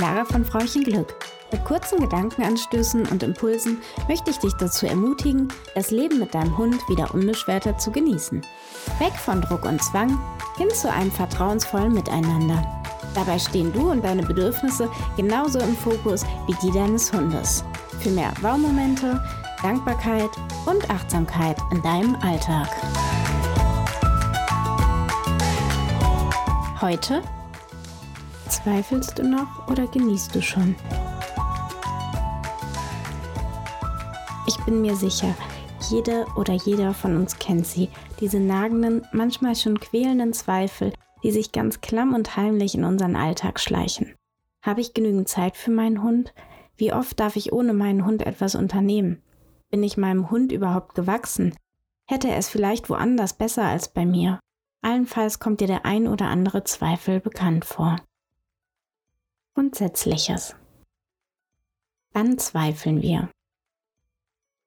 Clara von Frauchen Glück. Mit kurzen Gedankenanstößen und Impulsen möchte ich dich dazu ermutigen, das Leben mit deinem Hund wieder unbeschwerter zu genießen. Weg von Druck und Zwang hin zu einem vertrauensvollen Miteinander. Dabei stehen du und deine Bedürfnisse genauso im Fokus wie die deines Hundes. Für mehr Wow-Momente, Dankbarkeit und Achtsamkeit in deinem Alltag. Heute Zweifelst du noch oder genießt du schon? Ich bin mir sicher, jede oder jeder von uns kennt sie, diese nagenden, manchmal schon quälenden Zweifel, die sich ganz klamm und heimlich in unseren Alltag schleichen. Habe ich genügend Zeit für meinen Hund? Wie oft darf ich ohne meinen Hund etwas unternehmen? Bin ich meinem Hund überhaupt gewachsen? Hätte er es vielleicht woanders besser als bei mir? Allenfalls kommt dir der ein oder andere Zweifel bekannt vor. Grundsätzliches. Wann zweifeln wir?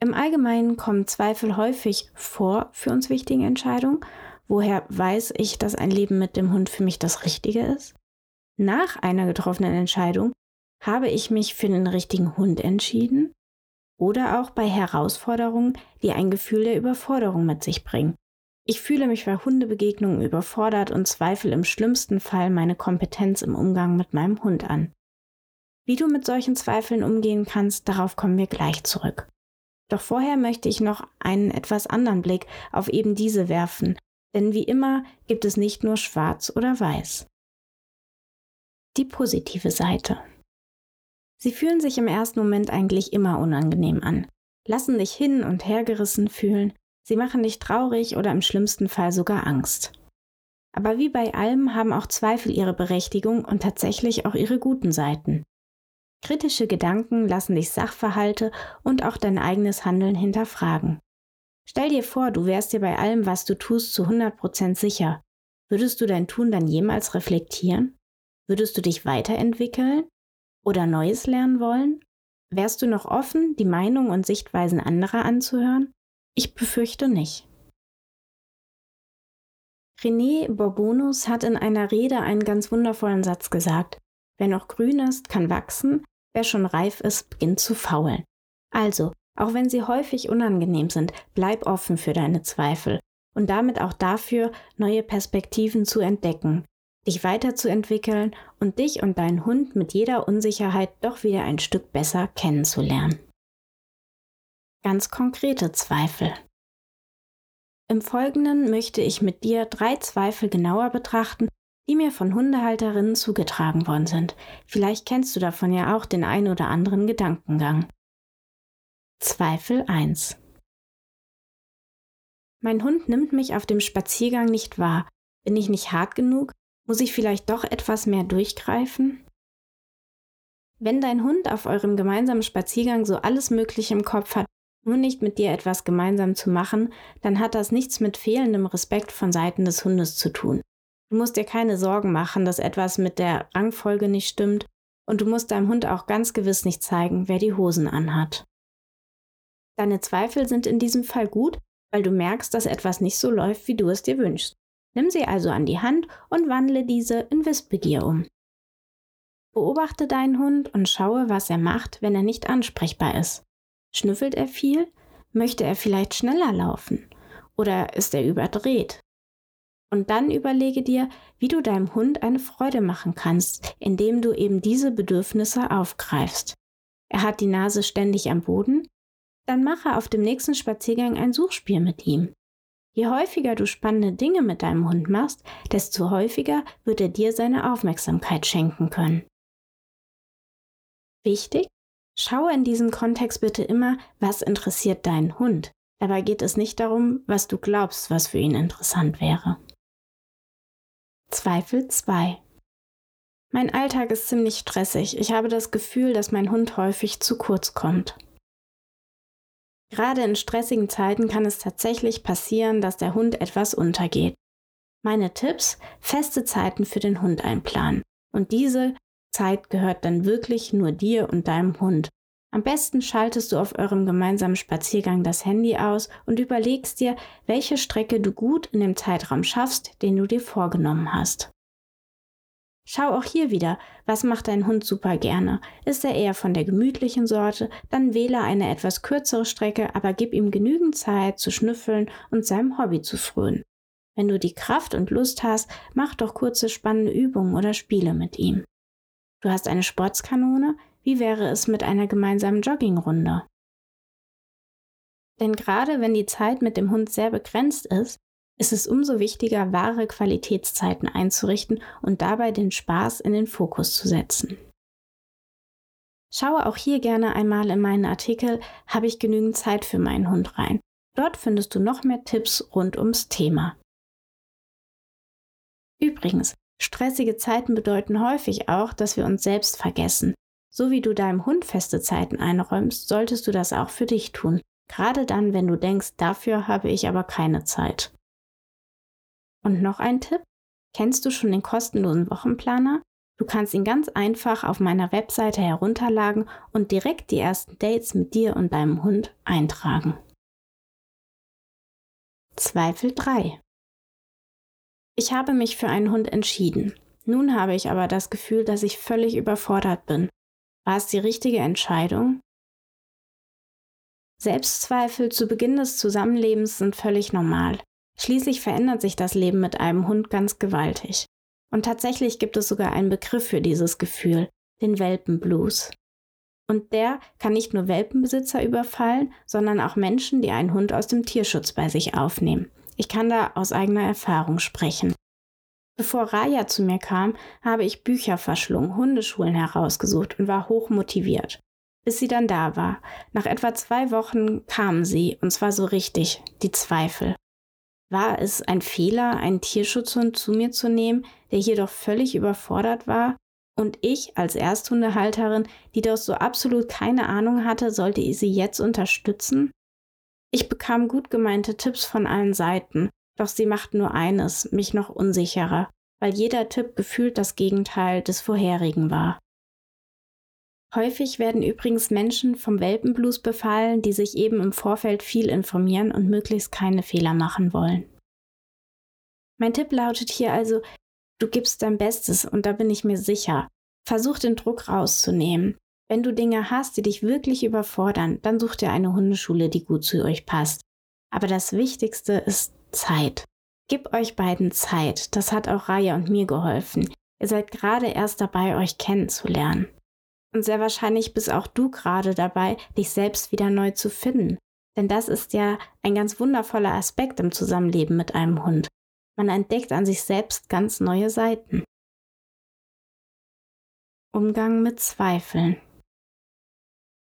Im Allgemeinen kommen Zweifel häufig vor für uns wichtigen Entscheidungen. Woher weiß ich, dass ein Leben mit dem Hund für mich das Richtige ist? Nach einer getroffenen Entscheidung habe ich mich für den richtigen Hund entschieden? Oder auch bei Herausforderungen, die ein Gefühl der Überforderung mit sich bringen. Ich fühle mich bei Hundebegegnungen überfordert und zweifle im schlimmsten Fall meine Kompetenz im Umgang mit meinem Hund an. Wie du mit solchen Zweifeln umgehen kannst, darauf kommen wir gleich zurück. Doch vorher möchte ich noch einen etwas anderen Blick auf eben diese werfen, denn wie immer gibt es nicht nur schwarz oder weiß. Die positive Seite. Sie fühlen sich im ersten Moment eigentlich immer unangenehm an, lassen dich hin und her gerissen fühlen, Sie machen dich traurig oder im schlimmsten Fall sogar Angst. Aber wie bei allem haben auch Zweifel ihre Berechtigung und tatsächlich auch ihre guten Seiten. Kritische Gedanken lassen dich Sachverhalte und auch dein eigenes Handeln hinterfragen. Stell dir vor, du wärst dir bei allem, was du tust, zu 100% sicher. Würdest du dein Tun dann jemals reflektieren? Würdest du dich weiterentwickeln? Oder Neues lernen wollen? Wärst du noch offen, die Meinung und Sichtweisen anderer anzuhören? Ich befürchte nicht. René Bourbonus hat in einer Rede einen ganz wundervollen Satz gesagt. Wer noch grün ist, kann wachsen, wer schon reif ist, beginnt zu faulen. Also, auch wenn sie häufig unangenehm sind, bleib offen für deine Zweifel und damit auch dafür, neue Perspektiven zu entdecken, dich weiterzuentwickeln und dich und deinen Hund mit jeder Unsicherheit doch wieder ein Stück besser kennenzulernen ganz konkrete Zweifel. Im Folgenden möchte ich mit dir drei Zweifel genauer betrachten, die mir von Hundehalterinnen zugetragen worden sind. Vielleicht kennst du davon ja auch den ein oder anderen Gedankengang. Zweifel 1 Mein Hund nimmt mich auf dem Spaziergang nicht wahr. Bin ich nicht hart genug? Muss ich vielleicht doch etwas mehr durchgreifen? Wenn dein Hund auf eurem gemeinsamen Spaziergang so alles Mögliche im Kopf hat, nur nicht mit dir etwas gemeinsam zu machen, dann hat das nichts mit fehlendem Respekt von Seiten des Hundes zu tun. Du musst dir keine Sorgen machen, dass etwas mit der Rangfolge nicht stimmt und du musst deinem Hund auch ganz gewiss nicht zeigen, wer die Hosen anhat. Deine Zweifel sind in diesem Fall gut, weil du merkst, dass etwas nicht so läuft, wie du es dir wünschst. Nimm sie also an die Hand und wandle diese in Wissbegier um. Beobachte deinen Hund und schaue, was er macht, wenn er nicht ansprechbar ist. Schnüffelt er viel? Möchte er vielleicht schneller laufen? Oder ist er überdreht? Und dann überlege dir, wie du deinem Hund eine Freude machen kannst, indem du eben diese Bedürfnisse aufgreifst. Er hat die Nase ständig am Boden? Dann mache auf dem nächsten Spaziergang ein Suchspiel mit ihm. Je häufiger du spannende Dinge mit deinem Hund machst, desto häufiger wird er dir seine Aufmerksamkeit schenken können. Wichtig, Schaue in diesem Kontext bitte immer, was interessiert deinen Hund. Dabei geht es nicht darum, was du glaubst, was für ihn interessant wäre. Zweifel 2. Mein Alltag ist ziemlich stressig. Ich habe das Gefühl, dass mein Hund häufig zu kurz kommt. Gerade in stressigen Zeiten kann es tatsächlich passieren, dass der Hund etwas untergeht. Meine Tipps, feste Zeiten für den Hund einplanen. Und diese Zeit gehört dann wirklich nur dir und deinem Hund. Am besten schaltest du auf eurem gemeinsamen Spaziergang das Handy aus und überlegst dir, welche Strecke du gut in dem Zeitraum schaffst, den du dir vorgenommen hast. Schau auch hier wieder, was macht dein Hund super gerne. Ist er eher von der gemütlichen Sorte, dann wähle eine etwas kürzere Strecke, aber gib ihm genügend Zeit zu schnüffeln und seinem Hobby zu frönen. Wenn du die Kraft und Lust hast, mach doch kurze spannende Übungen oder Spiele mit ihm. Du hast eine Sportskanone, wie wäre es mit einer gemeinsamen Joggingrunde? Denn gerade wenn die Zeit mit dem Hund sehr begrenzt ist, ist es umso wichtiger, wahre Qualitätszeiten einzurichten und dabei den Spaß in den Fokus zu setzen. Schaue auch hier gerne einmal in meinen Artikel Habe ich genügend Zeit für meinen Hund rein. Dort findest du noch mehr Tipps rund ums Thema. Übrigens, stressige Zeiten bedeuten häufig auch, dass wir uns selbst vergessen. So wie du deinem Hund feste Zeiten einräumst, solltest du das auch für dich tun. Gerade dann, wenn du denkst, dafür habe ich aber keine Zeit. Und noch ein Tipp. Kennst du schon den kostenlosen Wochenplaner? Du kannst ihn ganz einfach auf meiner Webseite herunterladen und direkt die ersten Dates mit dir und deinem Hund eintragen. Zweifel 3. Ich habe mich für einen Hund entschieden. Nun habe ich aber das Gefühl, dass ich völlig überfordert bin. War es die richtige Entscheidung? Selbstzweifel zu Beginn des Zusammenlebens sind völlig normal. Schließlich verändert sich das Leben mit einem Hund ganz gewaltig. Und tatsächlich gibt es sogar einen Begriff für dieses Gefühl, den Welpenblues. Und der kann nicht nur Welpenbesitzer überfallen, sondern auch Menschen, die einen Hund aus dem Tierschutz bei sich aufnehmen. Ich kann da aus eigener Erfahrung sprechen. Bevor Raya zu mir kam, habe ich Bücher verschlungen, Hundeschulen herausgesucht und war hoch motiviert. Bis sie dann da war. Nach etwa zwei Wochen kamen sie, und zwar so richtig, die Zweifel. War es ein Fehler, einen Tierschutzhund zu mir zu nehmen, der jedoch völlig überfordert war? Und ich als Ersthundehalterin, die doch so absolut keine Ahnung hatte, sollte sie jetzt unterstützen? Ich bekam gut gemeinte Tipps von allen Seiten, doch sie machten nur eines, mich noch unsicherer, weil jeder Tipp gefühlt das Gegenteil des vorherigen war. Häufig werden übrigens Menschen vom Welpenblues befallen, die sich eben im Vorfeld viel informieren und möglichst keine Fehler machen wollen. Mein Tipp lautet hier also, du gibst dein Bestes und da bin ich mir sicher. Versuch den Druck rauszunehmen. Wenn du Dinge hast, die dich wirklich überfordern, dann such dir eine Hundeschule, die gut zu euch passt. Aber das Wichtigste ist Zeit. Gib euch beiden Zeit. Das hat auch Raya und mir geholfen. Ihr seid gerade erst dabei, euch kennenzulernen. Und sehr wahrscheinlich bist auch du gerade dabei, dich selbst wieder neu zu finden. Denn das ist ja ein ganz wundervoller Aspekt im Zusammenleben mit einem Hund. Man entdeckt an sich selbst ganz neue Seiten. Umgang mit Zweifeln.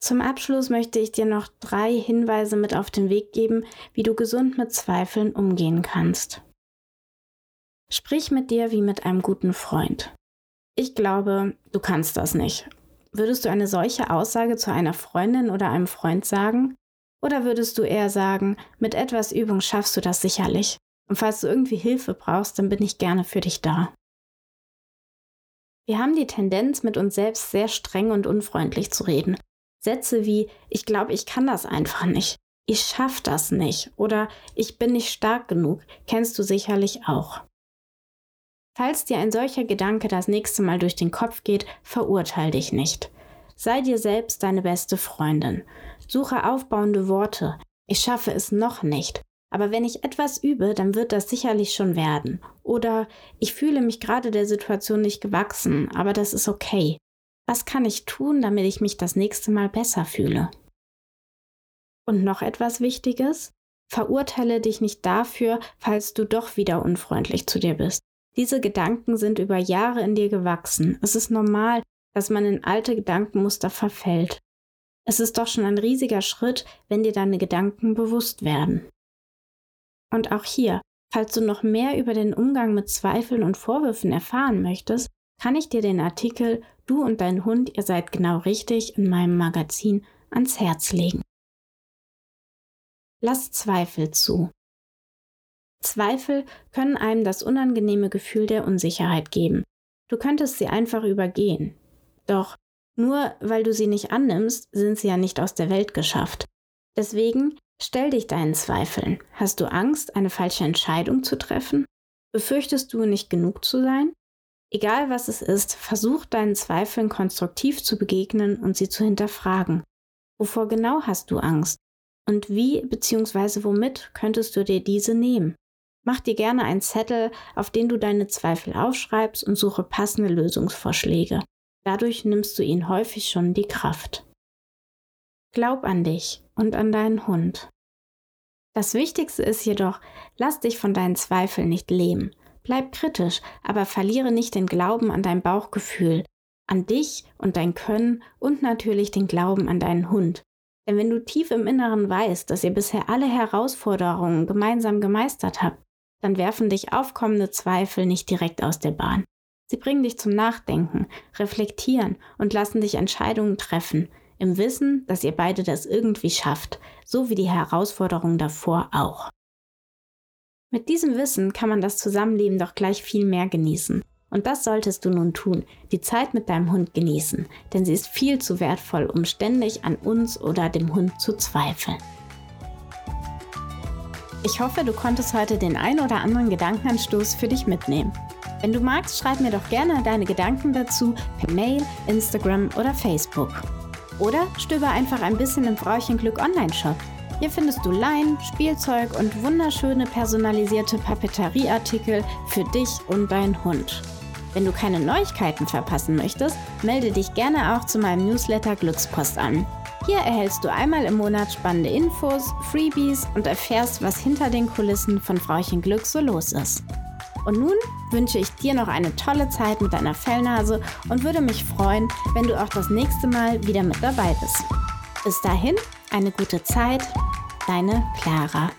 Zum Abschluss möchte ich dir noch drei Hinweise mit auf den Weg geben, wie du gesund mit Zweifeln umgehen kannst. Sprich mit dir wie mit einem guten Freund. Ich glaube, du kannst das nicht Würdest du eine solche Aussage zu einer Freundin oder einem Freund sagen? Oder würdest du eher sagen, mit etwas Übung schaffst du das sicherlich? Und falls du irgendwie Hilfe brauchst, dann bin ich gerne für dich da. Wir haben die Tendenz, mit uns selbst sehr streng und unfreundlich zu reden. Sätze wie ich glaube, ich kann das einfach nicht, ich schaff das nicht oder ich bin nicht stark genug kennst du sicherlich auch. Falls dir ein solcher Gedanke das nächste Mal durch den Kopf geht, verurteil dich nicht. Sei dir selbst deine beste Freundin. Suche aufbauende Worte. Ich schaffe es noch nicht. Aber wenn ich etwas übe, dann wird das sicherlich schon werden. Oder ich fühle mich gerade der Situation nicht gewachsen, aber das ist okay. Was kann ich tun, damit ich mich das nächste Mal besser fühle? Und noch etwas Wichtiges? Verurteile dich nicht dafür, falls du doch wieder unfreundlich zu dir bist. Diese Gedanken sind über Jahre in dir gewachsen. Es ist normal, dass man in alte Gedankenmuster verfällt. Es ist doch schon ein riesiger Schritt, wenn dir deine Gedanken bewusst werden. Und auch hier, falls du noch mehr über den Umgang mit Zweifeln und Vorwürfen erfahren möchtest, kann ich dir den Artikel Du und dein Hund, ihr seid genau richtig in meinem Magazin ans Herz legen. Lass Zweifel zu. Zweifel können einem das unangenehme Gefühl der Unsicherheit geben. Du könntest sie einfach übergehen. Doch nur weil du sie nicht annimmst, sind sie ja nicht aus der Welt geschafft. Deswegen stell dich deinen Zweifeln. Hast du Angst, eine falsche Entscheidung zu treffen? Befürchtest du nicht genug zu sein? Egal was es ist, versuch deinen Zweifeln konstruktiv zu begegnen und sie zu hinterfragen. Wovor genau hast du Angst? Und wie bzw. womit könntest du dir diese nehmen? Mach dir gerne einen Zettel, auf den du deine Zweifel aufschreibst und suche passende Lösungsvorschläge. Dadurch nimmst du ihnen häufig schon die Kraft. Glaub an dich und an deinen Hund. Das Wichtigste ist jedoch, lass dich von deinen Zweifeln nicht lähmen. Bleib kritisch, aber verliere nicht den Glauben an dein Bauchgefühl, an dich und dein Können und natürlich den Glauben an deinen Hund. Denn wenn du tief im Inneren weißt, dass ihr bisher alle Herausforderungen gemeinsam gemeistert habt, dann werfen dich aufkommende Zweifel nicht direkt aus der Bahn. Sie bringen dich zum Nachdenken, reflektieren und lassen dich Entscheidungen treffen, im Wissen, dass ihr beide das irgendwie schafft, so wie die Herausforderungen davor auch. Mit diesem Wissen kann man das Zusammenleben doch gleich viel mehr genießen. Und das solltest du nun tun, die Zeit mit deinem Hund genießen, denn sie ist viel zu wertvoll, um ständig an uns oder dem Hund zu zweifeln. Ich hoffe, du konntest heute den ein oder anderen Gedankenanstoß für dich mitnehmen. Wenn du magst, schreib mir doch gerne deine Gedanken dazu per Mail, Instagram oder Facebook. Oder stöber einfach ein bisschen im Frauchenglück Online-Shop. Hier findest du Leinen, Spielzeug und wunderschöne personalisierte Papeterieartikel für dich und deinen Hund. Wenn du keine Neuigkeiten verpassen möchtest, melde dich gerne auch zu meinem Newsletter Glückspost an. Hier erhältst du einmal im Monat spannende Infos, Freebies und erfährst, was hinter den Kulissen von Frauchen Glück so los ist. Und nun wünsche ich dir noch eine tolle Zeit mit deiner Fellnase und würde mich freuen, wenn du auch das nächste Mal wieder mit dabei bist. Bis dahin, eine gute Zeit, deine Clara.